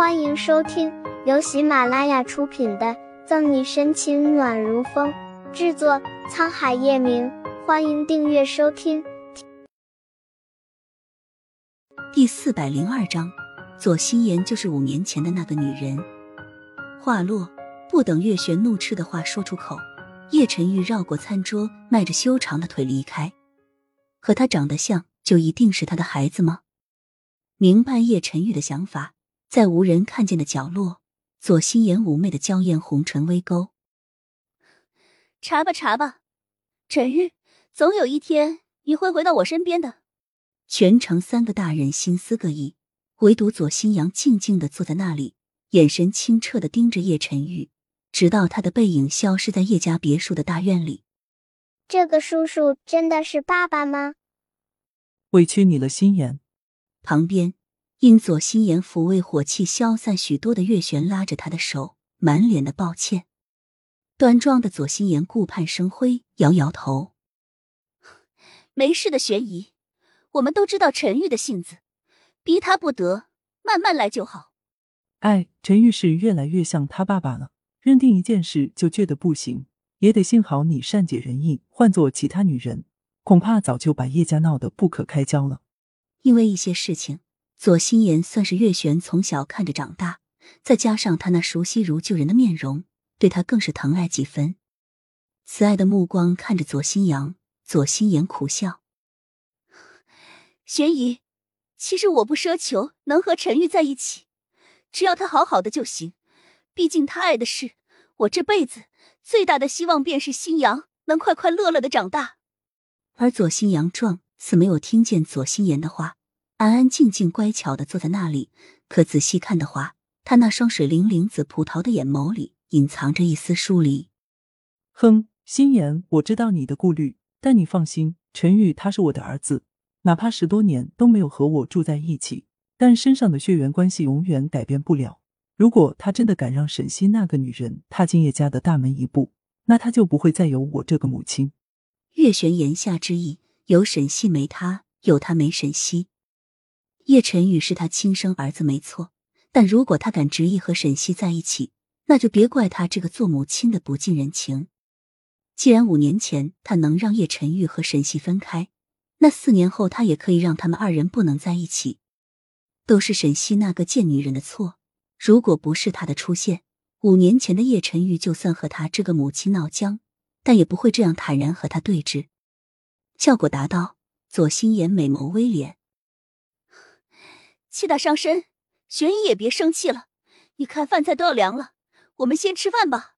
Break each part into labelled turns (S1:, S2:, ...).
S1: 欢迎收听由喜马拉雅出品的《赠你深情暖如风》，制作沧海夜明。欢迎订阅收听。
S2: 第四百零二章，左心言就是五年前的那个女人。话落，不等月璇怒斥的话说出口，叶晨玉绕过餐桌，迈着修长的腿离开。和他长得像，就一定是他的孩子吗？明白叶晨玉的想法。在无人看见的角落，左心言妩媚的娇艳红唇微勾。
S3: 查吧查吧，陈玉，总有一天你会回到我身边的。
S2: 全城三个大人心思各异，唯独左新阳静静的坐在那里，眼神清澈的盯着叶晨玉，直到他的背影消失在叶家别墅的大院里。
S1: 这个叔叔真的是爸爸吗？
S4: 委屈你了，心言。
S2: 旁边。因左心言抚慰火气消散许多的月璇拉着他的手，满脸的抱歉。端庄的左心言顾盼生辉，摇摇头：“
S3: 没事的，玄姨，我们都知道陈玉的性子，逼他不得，慢慢来就好。”
S4: 哎，陈玉是越来越像他爸爸了，认定一件事就倔得不行，也得幸好你善解人意。换做其他女人，恐怕早就把叶家闹得不可开交了。
S2: 因为一些事情。左心言算是月璇从小看着长大，再加上他那熟悉如旧人的面容，对他更是疼爱几分。慈爱的目光看着左心阳，左心言苦笑：“
S3: 玄姨，其实我不奢求能和陈玉在一起，只要他好好的就行。毕竟他爱的是我，这辈子最大的希望便是心阳能快快乐乐的长大。”
S2: 而左心阳状似没有听见左心言的话。安安静静、乖巧的坐在那里，可仔细看的话，他那双水灵灵、紫葡萄的眼眸里隐藏着一丝疏离。
S4: 哼，心言，我知道你的顾虑，但你放心，陈玉他是我的儿子，哪怕十多年都没有和我住在一起，但身上的血缘关系永远改变不了。如果他真的敢让沈西那个女人踏进叶家的大门一步，那他就不会再有我这个母亲。
S2: 月玄言下之意，有沈西没他，有他没沈西。叶晨宇是他亲生儿子，没错。但如果他敢执意和沈西在一起，那就别怪他这个做母亲的不近人情。既然五年前他能让叶晨玉和沈西分开，那四年后他也可以让他们二人不能在一起。都是沈西那个贱女人的错。如果不是她的出现，五年前的叶晨玉就算和他这个母亲闹僵，但也不会这样坦然和他对峙。效果达到，左心言美眸微敛。
S3: 气大伤身，玄姨也别生气了。你看饭菜都要凉了，我们先吃饭吧。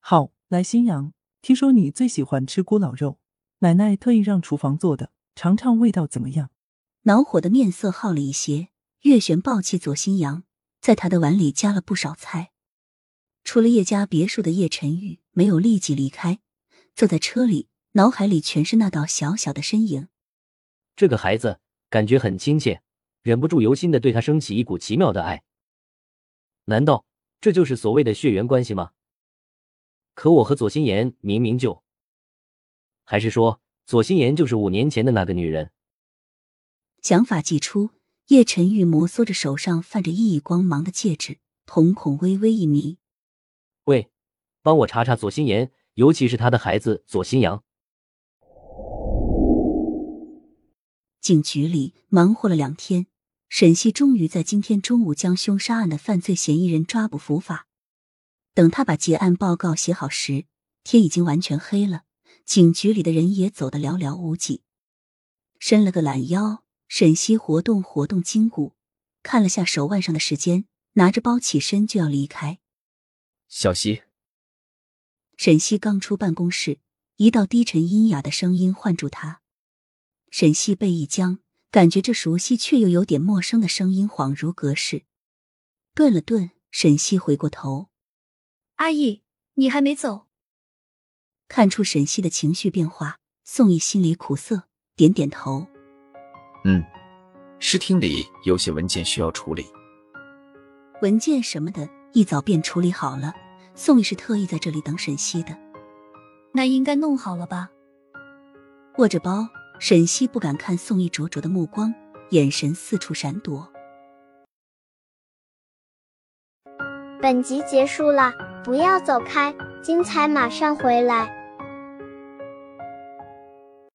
S4: 好，来新阳，听说你最喜欢吃咕老肉，奶奶特意让厨房做的，尝尝味道怎么样？
S2: 恼火的面色好了一些，月璇抱起左新阳，在他的碗里加了不少菜。除了叶家别墅的叶晨玉没有立即离开，坐在车里，脑海里全是那道小小的身影。
S5: 这个孩子感觉很亲切。忍不住由心的对他升起一股奇妙的爱，难道这就是所谓的血缘关系吗？可我和左心言明明就……还是说左心言就是五年前的那个女人？
S2: 想法既出，叶晨玉摩挲着手上泛着熠熠光芒的戒指，瞳孔微微一眯：“
S5: 喂，帮我查查左心言，尤其是他的孩子左心阳。”
S2: 警局里忙活了两天。沈西终于在今天中午将凶杀案的犯罪嫌疑人抓捕伏法。等他把结案报告写好时，天已经完全黑了，警局里的人也走得寥寥无几。伸了个懒腰，沈西活动活动筋骨，看了下手腕上的时间，拿着包起身就要离开。
S6: 小西，
S2: 沈西刚出办公室，一道低沉阴哑的声音唤住他。沈西背一僵。感觉这熟悉却又有点陌生的声音恍如隔世，顿了顿，沈西回过头：“
S3: 阿姨，你还没走？”
S2: 看出沈西的情绪变化，宋毅心里苦涩，点点头：“
S6: 嗯，视听里有些文件需要处理，
S2: 文件什么的，一早便处理好了。宋毅是特意在这里等沈西的，
S3: 那应该弄好了吧？”
S2: 握着包。沈西不敢看宋毅灼灼的目光，眼神四处闪躲。
S1: 本集结束了，不要走开，精彩马上回来。